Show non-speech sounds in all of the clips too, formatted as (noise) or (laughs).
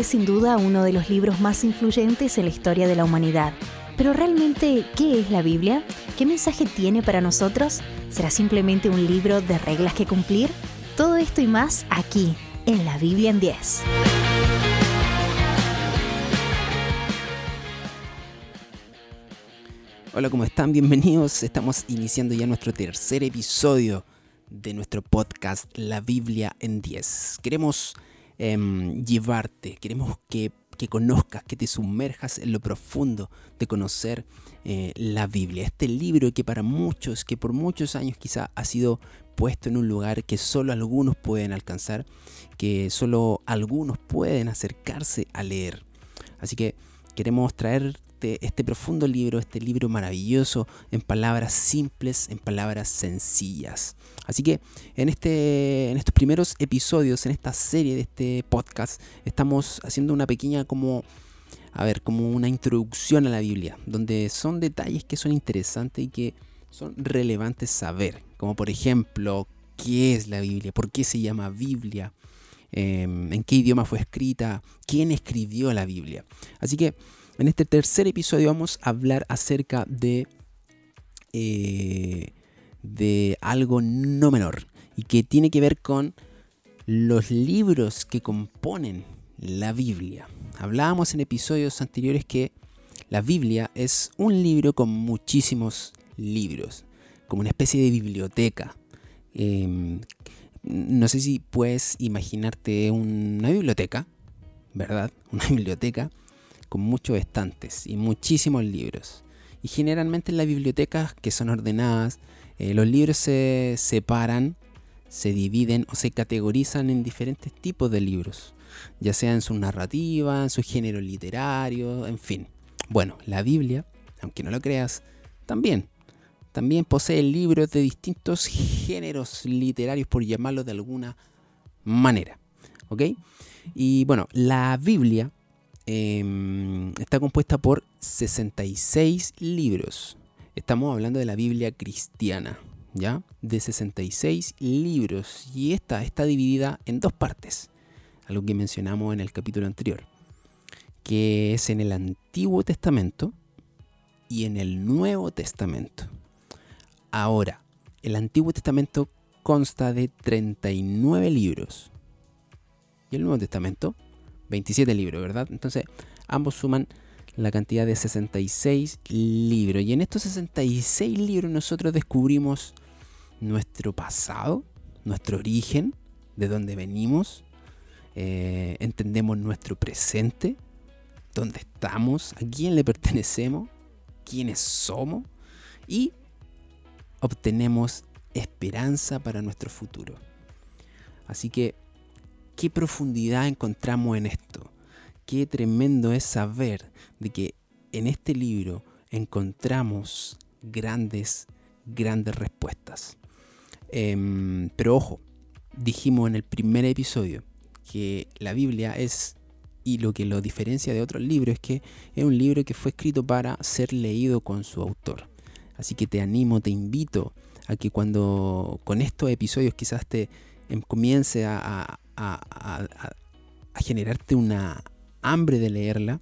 es sin duda uno de los libros más influyentes en la historia de la humanidad. Pero realmente, ¿qué es la Biblia? ¿Qué mensaje tiene para nosotros? ¿Será simplemente un libro de reglas que cumplir? Todo esto y más aquí, en la Biblia en 10. Hola, ¿cómo están? Bienvenidos. Estamos iniciando ya nuestro tercer episodio de nuestro podcast La Biblia en 10. Queremos em, llevarte, queremos que, conozcas, que te sumerjas en lo profundo de conocer eh, la Biblia. Este libro que para muchos, que por muchos años quizá ha sido puesto en un lugar que solo algunos pueden alcanzar, que solo algunos pueden acercarse a leer. Así que queremos traer este, este, profundo libro, este libro maravilloso, en palabras simples, en palabras sencillas. Así que en, este, en estos primeros episodios, en esta serie de este podcast, estamos haciendo una pequeña como a ver, como una introducción a la Biblia, donde son detalles que son interesantes y que son relevantes saber, como por ejemplo, ¿qué es la Biblia? ¿Por qué se llama Biblia? Em, ¿En qué idioma fue escrita? ¿Quién escribió la Biblia? Así que en este tercer episodio vamos a hablar acerca de, eh, de algo no menor y que tiene que ver con los libros que componen la Biblia. Hablábamos en episodios anteriores que la Biblia es un libro con muchísimos libros, como una especie de biblioteca. Em, no sé si puedes imaginarte una biblioteca, ¿verdad? Una biblioteca con muchos estantes y muchísimos libros. Y generalmente en las bibliotecas que son ordenadas, eh, los libros se separan, se dividen o se categorizan en diferentes tipos de libros, ya sea en su narrativa, en su género literario, en fin. Bueno, la Biblia, aunque no lo creas, también. También posee libros de distintos géneros literarios, por llamarlo de alguna manera. ¿Ok? Y bueno, la Biblia Em, está compuesta por 66 libros. Estamos hablando de la Biblia cristiana, ¿ya? De 66 libros. Y esta está dividida en dos partes, algo que mencionamos en el capítulo anterior, que es en el Antiguo Testamento y en el Nuevo Testamento. Ahora, el Antiguo Testamento consta de 39 libros. Y el Nuevo Testamento 27 libros, ¿verdad? Entonces, ambos suman la cantidad de 66 libros. Y en estos 66 libros nosotros descubrimos nuestro pasado, nuestro origen, de dónde venimos, eh, entendemos nuestro presente, dónde estamos, a quién le pertenecemos, quiénes somos y obtenemos esperanza para nuestro futuro. Así que qué profundidad encontramos en esto. Qué tremendo es saber de que en este libro encontramos grandes, grandes respuestas. Em, pero ojo, dijimos en el primer episodio que la Biblia es, y lo que lo diferencia de otros libros, es que es un libro que fue escrito para ser leído con su autor. Así que te animo, te invito a que cuando con estos episodios quizás te em, comience a, a, generarte una hambre de leerla,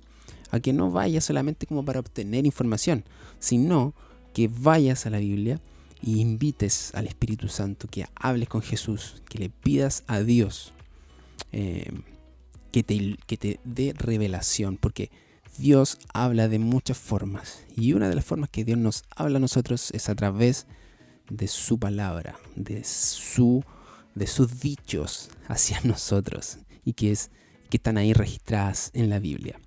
a que no vayas solamente como para obtener información, sino que vayas a la Biblia y invites al Espíritu Santo, que hables con Jesús, que le pidas a Dios eh, que, te, que te dé revelación, porque Dios habla de muchas formas y una de las formas que Dios nos habla a nosotros es a través de su palabra, de su de sus dichos hacia (laughs) nosotros y que, es, que están ahí registradas en la Biblia.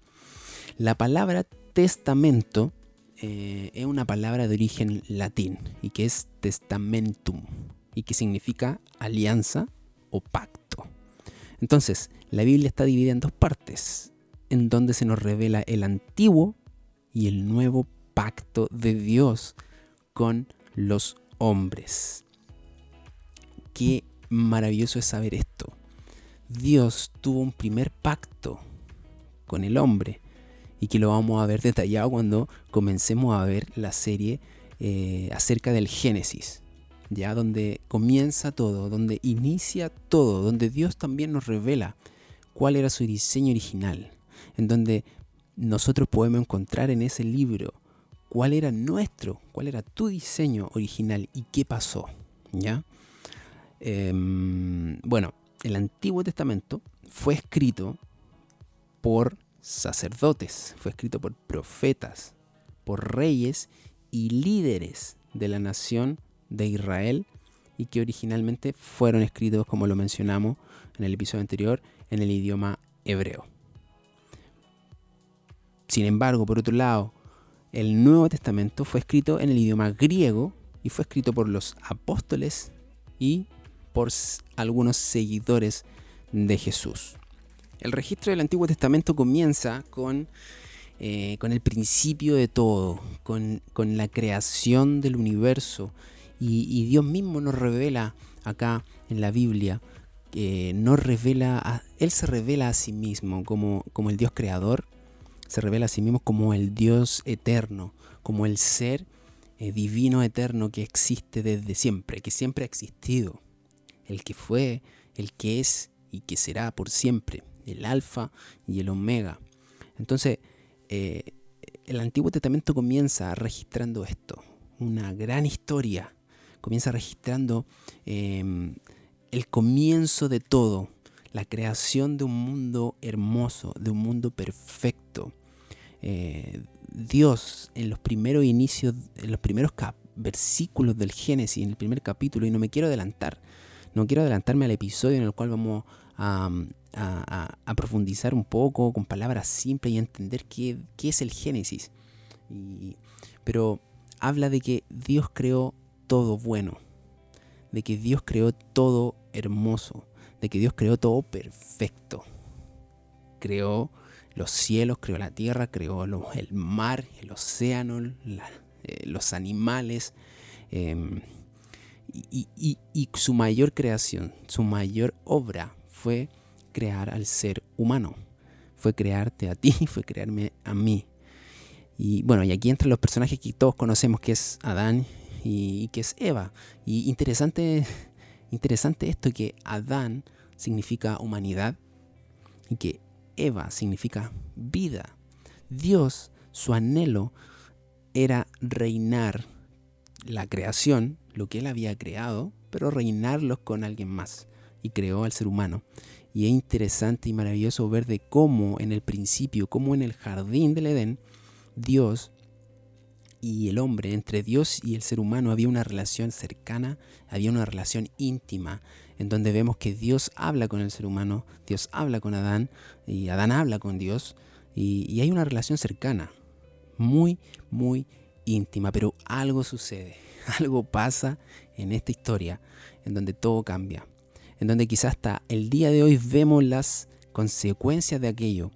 La palabra testamento eh, es una palabra de origen latín y que es testamentum y que significa alianza o pacto. Entonces, la Biblia está dividida en dos partes, en donde se nos revela el antiguo y el nuevo pacto de Dios con los hombres. Maravilloso es saber esto. Dios tuvo un primer pacto con el hombre y que lo vamos a ver detallado cuando comencemos a ver la serie eh, acerca del Génesis, ya donde comienza todo, donde inicia todo, donde Dios también nos revela cuál era su diseño original, en donde nosotros podemos encontrar en ese libro cuál era nuestro, cuál era tu diseño original y qué pasó. ¿Ya? Em, bueno, el Antiguo Testamento fue escrito por sacerdotes, fue escrito por profetas, por reyes y líderes de la nación de Israel y que originalmente fueron escritos, como lo mencionamos en el episodio anterior, en el idioma hebreo. Sin embargo, por otro lado, el Nuevo Testamento fue escrito en el idioma griego y fue escrito por los apóstoles y por algunos seguidores de Jesús. El registro del Antiguo Testamento comienza con, eh, con el principio de todo, con, la creación del universo. Y, Dios mismo nos revela acá en la Biblia, que nos revela, Él se revela a sí mismo como, como el Dios creador, se revela a sí mismo como el Dios eterno, como el ser eh, divino eterno que existe desde siempre, que siempre ha existido, el que fue, el que es y que será por siempre, el alfa y el omega. Entonces, eh, el Antiguo Testamento comienza registrando esto, una gran historia, comienza registrando em, el comienzo de todo, la creación de un mundo hermoso, de un mundo perfecto. Eh, Dios en los primeros inicios, en los primeros versículos del Génesis, en el primer capítulo, y no me quiero adelantar, no quiero adelantarme al episodio en el cual vamos a, profundizar un poco con palabras simples y entender qué, es el Génesis. pero habla de que Dios creó todo bueno, de que Dios creó todo hermoso, de que Dios creó todo perfecto. Creó los cielos, creó la tierra, creó el mar, el océano, eh, los animales. Em, y, su mayor creación, su mayor obra fue crear al ser humano. Fue crearte a ti, (laughs) fue crearme a mí. Y bueno, y aquí entre los personajes que todos conocemos, que es Adán y, que es Eva. Y interesante, (laughs) interesante esto que Adán significa humanidad y que Eva significa vida. Dios, su anhelo era reinar la creación, lo que él había creado, pero reinarlos con alguien más. Y creó al ser humano. Y es interesante y maravilloso ver de cómo en el principio, como en el jardín del Edén, Dios y el hombre, entre Dios y el ser humano, había una relación cercana, había una relación íntima, en donde vemos que Dios habla con el ser humano, Dios habla con Adán, y Adán habla con Dios, y, hay una relación cercana, muy, muy íntima, pero algo sucede, (laughs) algo pasa en esta historia, en donde todo cambia, en donde quizás hasta el día de hoy vemos las consecuencias de aquello,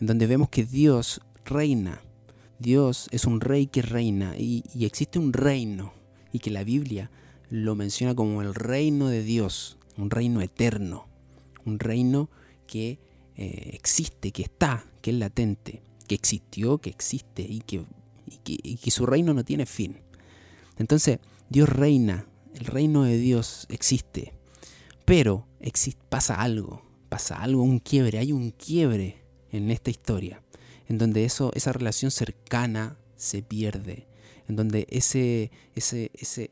en donde vemos que Dios reina, Dios es un rey que reina y, existe un reino y que la Biblia lo menciona como el reino de Dios, un reino eterno, un reino que eh, existe, que está, que es latente, que existió, que existe y que, que, su reino no tiene fin. Entonces, Dios reina, el reino de Dios existe, pero pasa algo, pasa algo, un quiebre, hay un quiebre en esta historia en donde eso, esa relación cercana se pierde, en donde ese, ese, ese,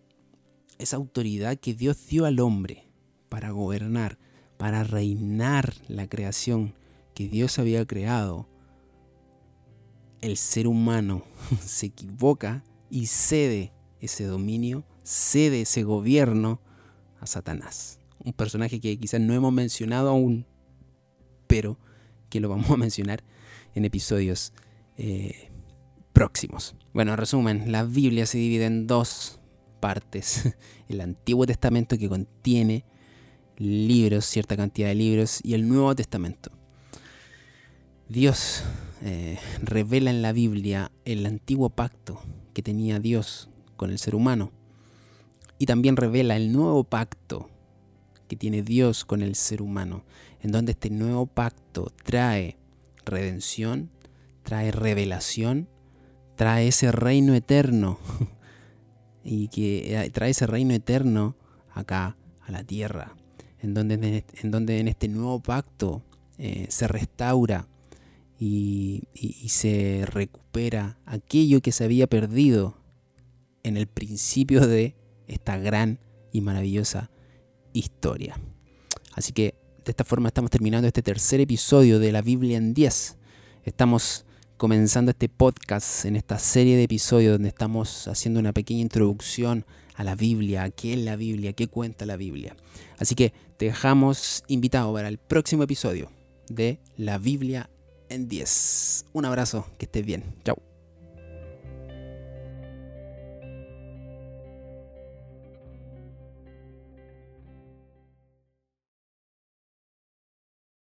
esa autoridad que Dios dio al hombre para gobernar, para reinar la creación que Dios había creado, el ser humano (laughs) se equivoca y cede ese dominio, cede ese gobierno a Satanás. Un personaje que quizás no hemos mencionado aún, pero que lo vamos a mencionar en episodios eh, próximos. Bueno, en resumen, la Biblia se divide en dos partes. (laughs) El Antiguo Testamento que contiene libros, cierta cantidad de libros, y el Nuevo Testamento. Dios eh, revela en la Biblia el antiguo pacto que tenía Dios con el ser humano. Y también revela el nuevo pacto que tiene Dios con el ser humano, en donde este nuevo pacto trae redención, trae revelación, trae ese reino eterno (laughs) y que eh, trae ese reino eterno acá a la tierra, en donde en, donde en este nuevo pacto eh, se restaura y, se recupera aquello que se había perdido en el principio de esta gran y maravillosa historia. Así que de esta forma estamos terminando este tercer episodio de la Biblia en 10. Estamos comenzando este podcast en esta serie de episodios donde estamos haciendo una pequeña introducción a la Biblia, a qué es la Biblia, qué cuenta la Biblia. Así que te dejamos invitado para el próximo episodio de la Biblia en 10. Un abrazo, que estés bien. Chao.